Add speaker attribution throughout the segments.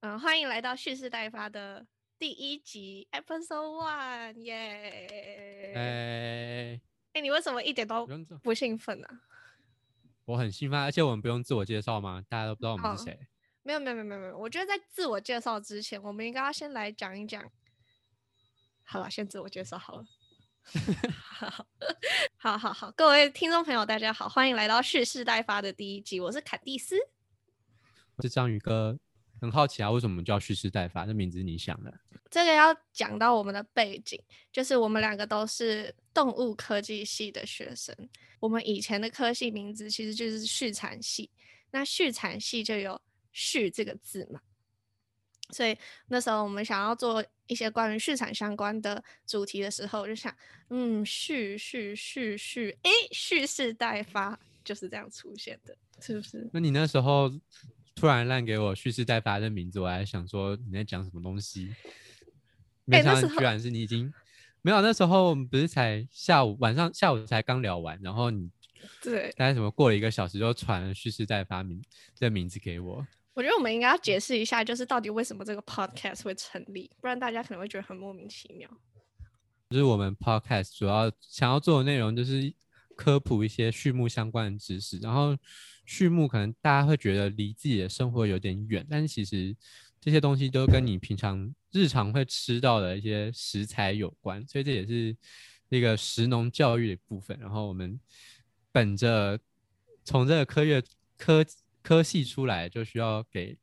Speaker 1: 嗯，欢迎来到蓄势待发的第一集，Episode One，耶！
Speaker 2: 哎，
Speaker 1: 哎，你为什么一点都
Speaker 2: 不
Speaker 1: 兴奋呢、
Speaker 2: 我很兴奋，而且我们不用自我介绍吗？大家都不知道我们是
Speaker 1: 哦
Speaker 2: 谁。
Speaker 1: 没有，没有，没有，没有，没有。我觉得在自我介绍之前，我们应该要先来讲一讲。好了，先自我介绍好了。好，好，好，好，各位听众朋友，大家好，欢迎来到蓄势待发的第一集，我是坎蒂斯。
Speaker 2: 我是章鱼哥，很好奇啊，为什么叫蓄势待发？这名字是你想的？
Speaker 1: 这个要讲到我们的背景，就是我们两个都是动物科技系的学生。我们以前的科系名字其实就是畜产系，那畜产系就有“畜”这个字嘛，所以那时候我们想要做一些关于畜产相关的主题的时候，我就想，嗯，蓄蓄蓄蓄，诶，蓄势待发就是这样出现的，是不是？
Speaker 2: 那你那时候突然烂给我蓄势待发的名字，我还想说你在讲什么东西，没想到居然是你已经没有。那时候我们不是才下午晚上下午才刚聊完，然后你
Speaker 1: 对，
Speaker 2: 大概什么过了一个小时就传了蓄势待发名这名字给我。
Speaker 1: 我觉得我们应该要解释一下，就是到底为什么这个 podcast 会成立，不然大家可能会觉得很莫名其妙。
Speaker 2: 就是我们 podcast 主要想要做的内容就是科普一些畜牧相关的知识，然后畜牧可能大家会觉得离自己的生活有点远，但是其实这些东西都跟你平常日常会吃到的一些食材有关，所以这也是那个食农教育的部分。然后我们本着从这个科学科科系出来，就需要给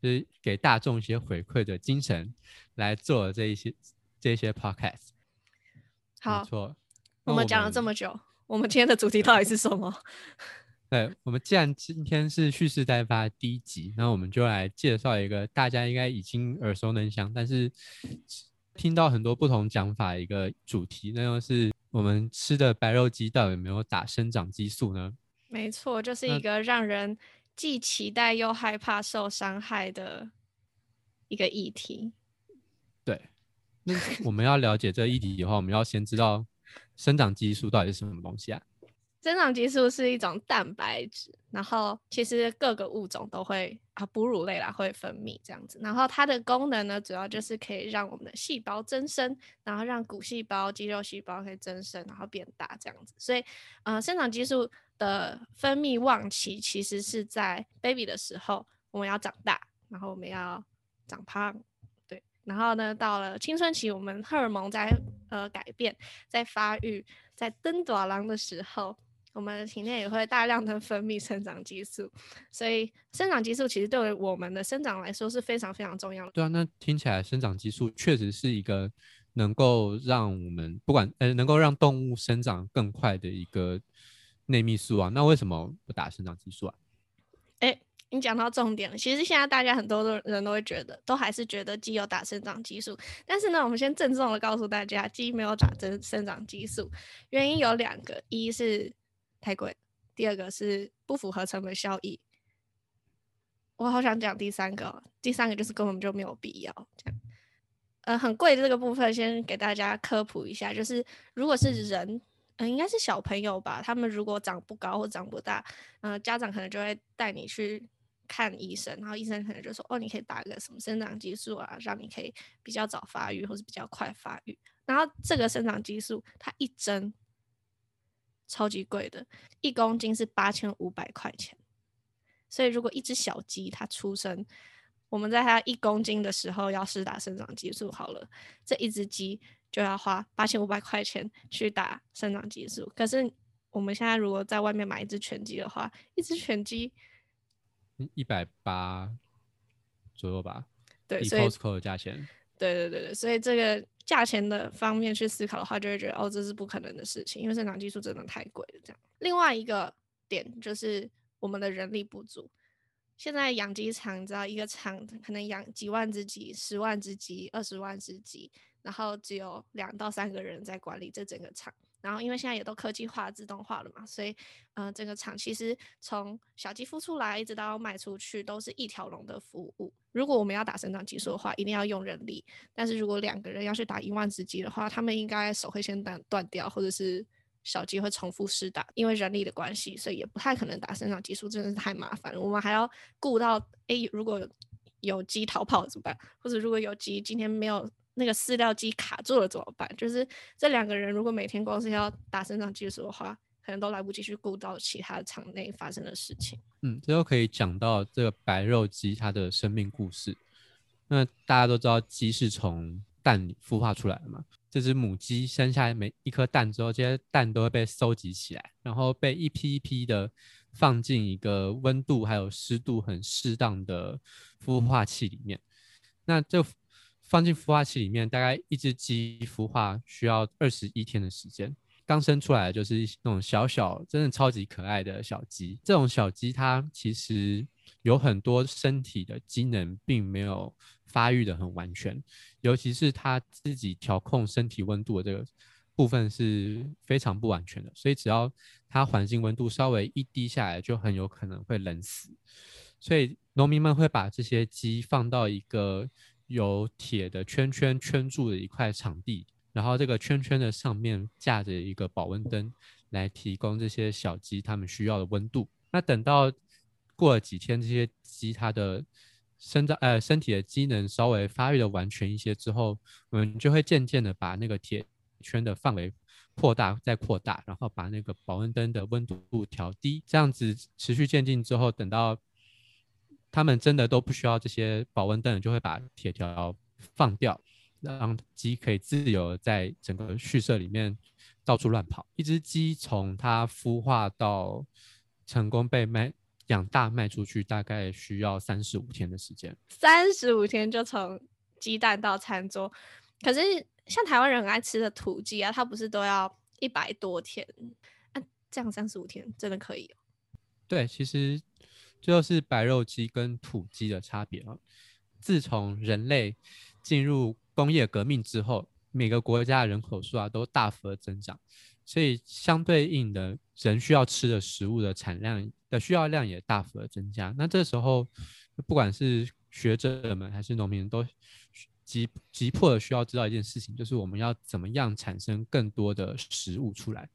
Speaker 2: 就是给大众一些回馈的精神来做这一些这一些 podcast。
Speaker 1: 好
Speaker 2: 没，错。
Speaker 1: 我们讲了这么久，我们今天的主题到底是什么？
Speaker 2: 对，我们既然今天是蓄势待发第一集，那我们就来介绍一个大家应该已经耳熟能详，但是听到很多不同讲法的一个主题，那就是我们吃的白肉鸡到底有没有打生长激素呢？
Speaker 1: 没错，就是一个让人既期待又害怕受伤害的一个议题。
Speaker 2: 对，那我们要了解这个议题的话，我们要先知道生长激素到底是什么东西啊？
Speaker 1: 生长激素是一种蛋白质，然后其实各个物种都会啊，哺乳类啦会分泌这样子。然后它的功能呢，主要就是可以让我们的细胞增生，然后让骨细胞、肌肉细胞可以增生，然后变大这样子。所以，呃，生长激素的分泌旺期其实是在 baby 的时候，我们要长大，然后我们要长胖，对。然后呢，到了青春期，我们荷尔蒙在呃改变，在发育，在登短郎的时候。我们的体内也会大量的分泌生长激素，所以生长激素其实对于我们的生长来说是非常非常重要的。
Speaker 2: 对啊，那听起来生长激素确实是一个能够让我们不管呃能够让动物生长更快的一个内泌素啊。那为什么不打生长激素啊？
Speaker 1: 哎，你讲到重点了，其实现在大家很多的人都会觉得，都还是觉得鸡有打生长激素，但是呢，我们先郑重的告诉大家，鸡没有打生生长激素，原因有两个，一是太贵，第二个是不符合成本效益。我好想讲第三个，第三个就是根本就没有必要这样。呃，很贵的这个部分，先给大家科普一下，就是如果是人，嗯、应该是小朋友吧，他们如果长不高或长不大，呃，家长可能就会带你去看医生，然后医生可能就说，哦，你可以打个什么生长激素啊，让你可以比较早发育或是比较快发育。然后这个生长激素，它一针超级贵的，一公斤是八千五百块钱。所以如果一只小鸡它出生，我们在它一公斤的时候要施打生长激素好了，这一只鸡就要花八千五百块钱去打生长激素。可是我们现在如果在外面买一只全鸡的话，一只全鸡
Speaker 2: 一百八左右吧，
Speaker 1: 对，
Speaker 2: 以
Speaker 1: 所以
Speaker 2: Costco 的价钱。
Speaker 1: 对对对对，所以这个价钱的方面去思考的话，就会觉得哦，这是不可能的事情，因为生长激素真的太贵了。这样，另外一个点就是我们的人力不足。现在养鸡场，你知道一个场可能养几万只鸡、十万只鸡、二十万只鸡，然后只有两到三个人在管理这整个场。然后因为现在也都科技化、自动化了嘛，所以呃，整个厂其实从小鸡孵出来一直到卖出去，都是一条龙的服务。如果我们要打生长激素的话，一定要用人力。但是如果两个人要去打一万只鸡的话，他们应该手会先断断掉，或者是小鸡会重复施打，因为人力的关系，所以也不太可能打生长激素，真的是太麻烦了。我们还要顾到，诶，如果有鸡逃跑怎么办？或者如果有鸡今天没有那个饲料机卡住了怎么办？就是这两个人如果每天光是要打生长激素的话，可能都来不及去顾到其他场内发生的事情。
Speaker 2: 嗯，这就可以讲到这个白肉鸡它的生命故事。那大家都知道鸡是从蛋里孵化出来的嘛？这只母鸡生下来每一颗蛋之后，这些蛋都会被收集起来，然后被一批一批的放进一个温度还有湿度很适当的孵化器里面。那这放进孵化器里面，大概一只鸡孵化需要二十一天的时间。刚生出来就是那种小小、真的超级可爱的小鸡。这种小鸡它其实有很多身体的机能并没有发育的很完全，尤其是它自己调控身体温度的这个部分是非常不完全的。所以只要它环境温度稍微一低下来，就很有可能会冷死。所以农民们会把这些鸡放到一个有铁的圈圈圈住的一块场地。然后这个圈圈的上面架着一个保温灯，来提供这些小鸡它们需要的温度。那等到过了几天，这些鸡它的生长呃身体的机能稍微发育的完全一些之后，我们就会渐渐的把那个铁圈的范围扩大再扩大，然后把那个保温灯的温度调低，这样子持续渐进之后，等到它们真的都不需要这些保温灯，就会把铁条放掉。让鸡可以自由在整个畜舍里面到处乱跑。一只鸡从它孵化到成功被卖养大卖出去，大概需要三十五天的时间。
Speaker 1: 三十五天就从鸡蛋到餐桌，可是像台湾人很爱吃的土鸡啊，它不是都要一百多天？那这样三十五天真的可以？
Speaker 2: 对，其实这就是白肉鸡跟土鸡的差别啊。自从人类进入工业革命之后，每个国家的人口数啊都大幅的增长，所以相对应的人需要吃的食物的产量的需要量也大幅的增加。那这时候，不管是学者们还是农民都急急迫的需要知道一件事情，就是我们要怎么样产生更多的食物出来。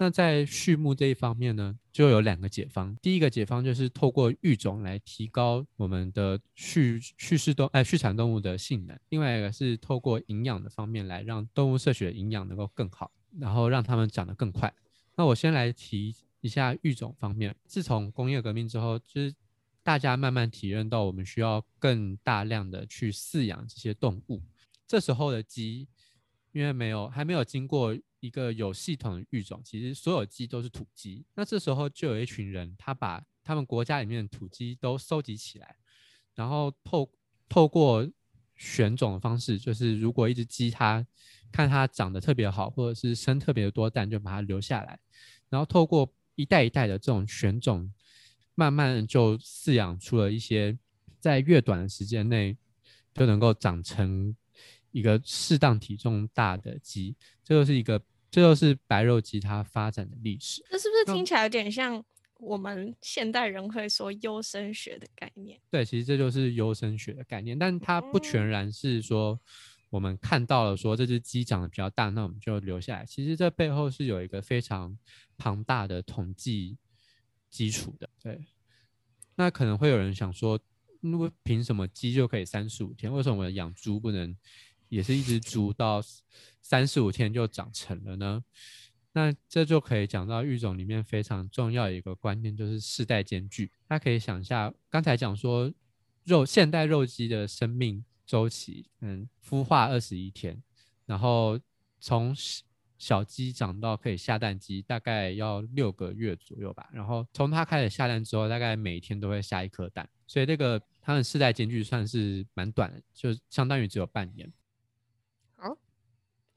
Speaker 2: 那在畜牧这一方面呢，就有两个解方。第一个解方就是透过育种来提高我们的畜畜式动哎畜产动物的性能；另外一个是透过营养的方面来让动物摄取的营养能够更好，然后让它们长得更快。那我先来提一下育种方面。自从工业革命之后，就是大家慢慢体认到我们需要更大量的去饲养这些动物。这时候的鸡，因为没有还没有经过。一个有系统的育种，其实所有鸡都是土鸡。那这时候就有一群人，他把他们国家里面的土鸡都收集起来，然后透透过选种的方式，就是如果一只鸡它看它长得特别好，或者是生特别多蛋，就把它留下来。然后透过一代一代的这种选种，慢慢就饲养出了一些在越短的时间内就能够长成。一个适当体重大的鸡，这就是一个，这就是白肉鸡它发展的历史。
Speaker 1: 这是不是听起来有点像我们现代人会说优生学的概念？
Speaker 2: 对，其实这就是优生学的概念，但它不全然是说我们看到了说这只鸡长得比较大，那我们就留下来。其实这背后是有一个非常庞大的统计基础的。对，那可能会有人想说，如果凭什么鸡就可以三十五天？为什么养猪不能？也是一直租到三十五天就长成了呢，那这就可以讲到育种里面非常重要一个观念，就是世代间距。大家可以想一下，刚才讲说肉现代肉鸡的生命周期，嗯，孵化二十一天，然后从小鸡长到可以下蛋鸡，大概要六个月左右吧。然后从它开始下蛋之后，大概每一天都会下一颗蛋，所以这个它的世代间距算是蛮短的，就相当于只有半年。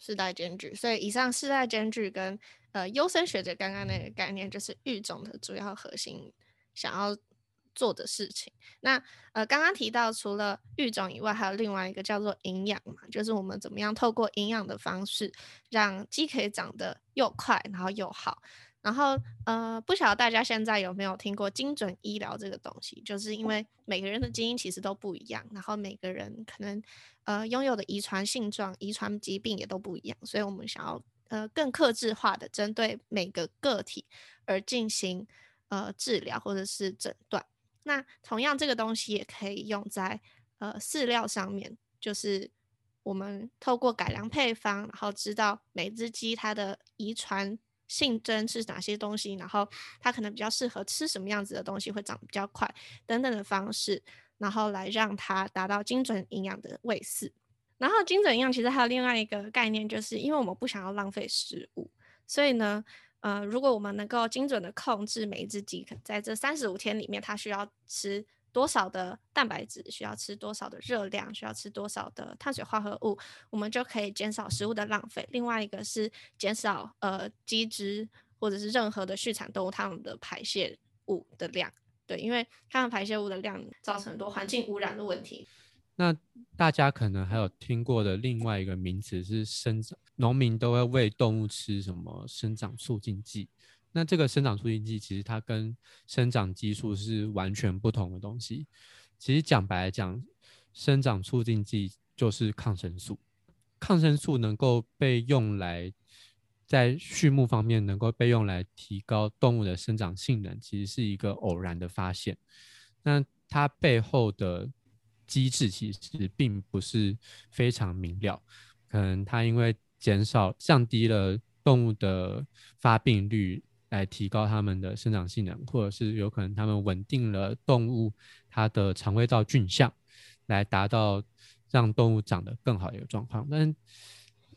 Speaker 1: 世代间距，所以以上世代间距跟呃优生学者刚刚那个概念，就是育种的主要核心想要做的事情。那呃刚刚提到，除了育种以外，还有另外一个叫做营养嘛，就是我们怎么样透过营养的方式，让鸡可以长得又快，然后又好。然后，呃，不晓得大家现在有没有听过精准医疗这个东西？就是因为每个人的基因其实都不一样，然后每个人可能，呃，拥有的遗传性状、遗传疾病也都不一样，所以我们想要，呃，更克制化的针对每个个体而进行，呃，治疗或者是诊断。那同样，这个东西也可以用在呃饲料上面，就是我们透过改良配方，然后知道每只鸡它的遗传性征是哪些东西，然后它可能比较适合吃什么样子的东西会长得比较快等等的方式，然后来让它达到精准营养的喂饲。然后精准营养其实还有另外一个概念，就是因为我们不想要浪费食物，所以呢，呃，如果我们能够精准的控制每一只鸡在这三十五天里面，它需要吃多少的蛋白质，需要吃多少的热量，需要吃多少的碳水化合物，我们就可以减少食物的浪费。另外一个是减少呃鸡只或者是任何的畜产动物它们的排泄物的量，对，因为它们排泄物的量造成很多环境污染的问题。
Speaker 2: 那大家可能还有听过的另外一个名词是生长，农民都会喂动物吃什么生长促进剂。那这个生长促进剂其实它跟生长激素是完全不同的东西。其实讲白来讲，生长促进剂就是抗生素。抗生素能够被用来在畜牧方面能够被用来提高动物的生长性能，其实是一个偶然的发现。那它背后的机制其实并不是非常明了，可能它因为减少、降低了动物的发病率，来提高它们的生长性能，或者是有可能它们稳定了动物它的肠胃道菌相，来达到让动物长得更好的一个状况。但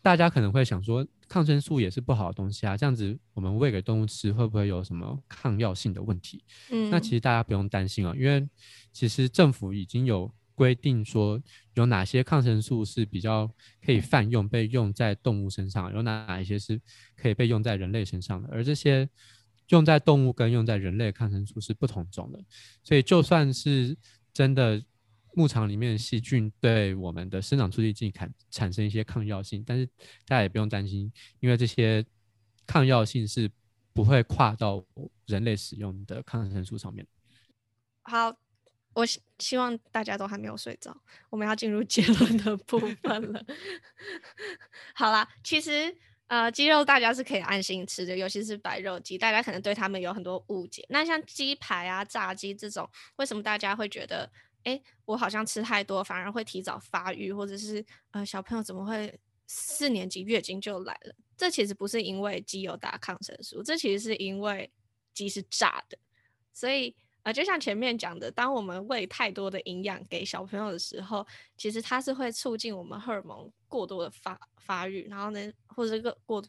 Speaker 2: 大家可能会想说，抗生素也是不好的东西啊，这样子我们喂给动物吃，会不会有什么抗药性的问题？嗯，那其实大家不用担心啊，因为其实政府已经有。规定说有哪些抗生素是比较可以泛用被用在动物身上，有哪一些是可以被用在人类身上的，而这些用在动物跟用在人类的抗生素是不同种的，所以就算是真的牧场里面的细菌对我们的生长促进剂产产生一些抗药性，但是大家也不用担心，因为这些抗药性是不会跨到人类使用的抗生素上面。
Speaker 1: 好。我希希望大家都还没有睡着，我们要进入结论的部分了。好啦，其实呃，鸡肉大家是可以安心吃的，尤其是白肉鸡，大家可能对他们有很多误解。那像鸡排啊、炸鸡这种，为什么大家会觉得，哎，我好像吃太多，反而会提早发育，或者是呃，小朋友怎么会四年级月经就来了？这其实不是因为鸡有打抗生素，这其实是因为鸡是炸的，所以。啊，就像前面讲的，当我们喂太多的营养给小朋友的时候，其实它是会促进我们荷尔蒙过多的发发育，然后呢，或者个过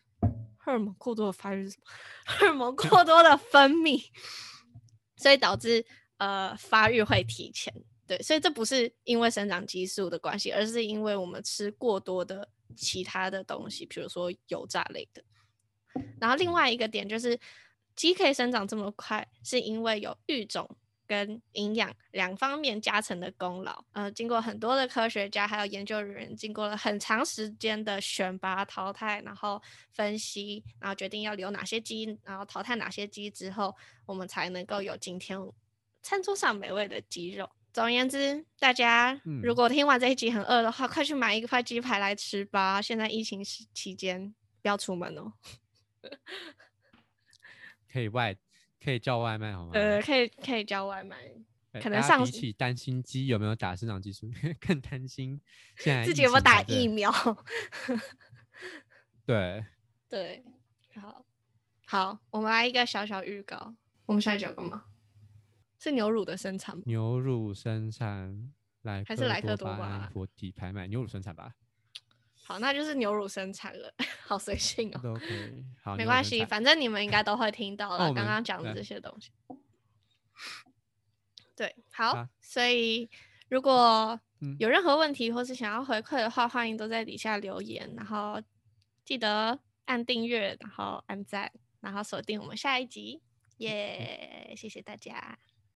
Speaker 1: 荷尔蒙过多的发育是什么？荷尔蒙过多的分泌，所以导致呃发育会提前。对，所以这不是因为生长激素的关系，而是因为我们吃过多的其他的东西，比如说油炸类的。然后另外一个点就是。鸡可以生长这么快，是因为有育种跟营养两方面加成的功劳。呃，经过很多的科学家还有研究人员，经过了很长时间的选拔、淘汰，然后分析，然后决定要留哪些鸡，然后淘汰哪些鸡之后，我们才能够有今天餐桌上美味的鸡肉。总而言之，大家如果听完这一集很饿的话，快去买一块鸡排来吃吧。现在疫情期期间，不要出门哦。
Speaker 2: 可以外，可以叫外卖好吗？
Speaker 1: 呃，可以可以叫外卖。可能上
Speaker 2: 比起担心鸡有没有打生长激素，更担心现在
Speaker 1: 自己有没有打疫苗。
Speaker 2: 对
Speaker 1: 对，好，好，我们来一个小小预告。我们下一讲干嘛？是牛乳的生产吗？
Speaker 2: 牛乳生产来
Speaker 1: 还是莱克多巴
Speaker 2: 胺活体拍卖牛乳生产吧。
Speaker 1: 好，那就是牛乳生产了，好随性
Speaker 2: 哦。OK，好，
Speaker 1: 没关系，反正你们应该都会听到了刚刚讲的这些东西。对，好，所以如果有任何问题或是想要回馈的话，欢迎都在底下留言，然后记得按订阅，然后按赞，然后锁定我们下一集。耶，谢谢大家。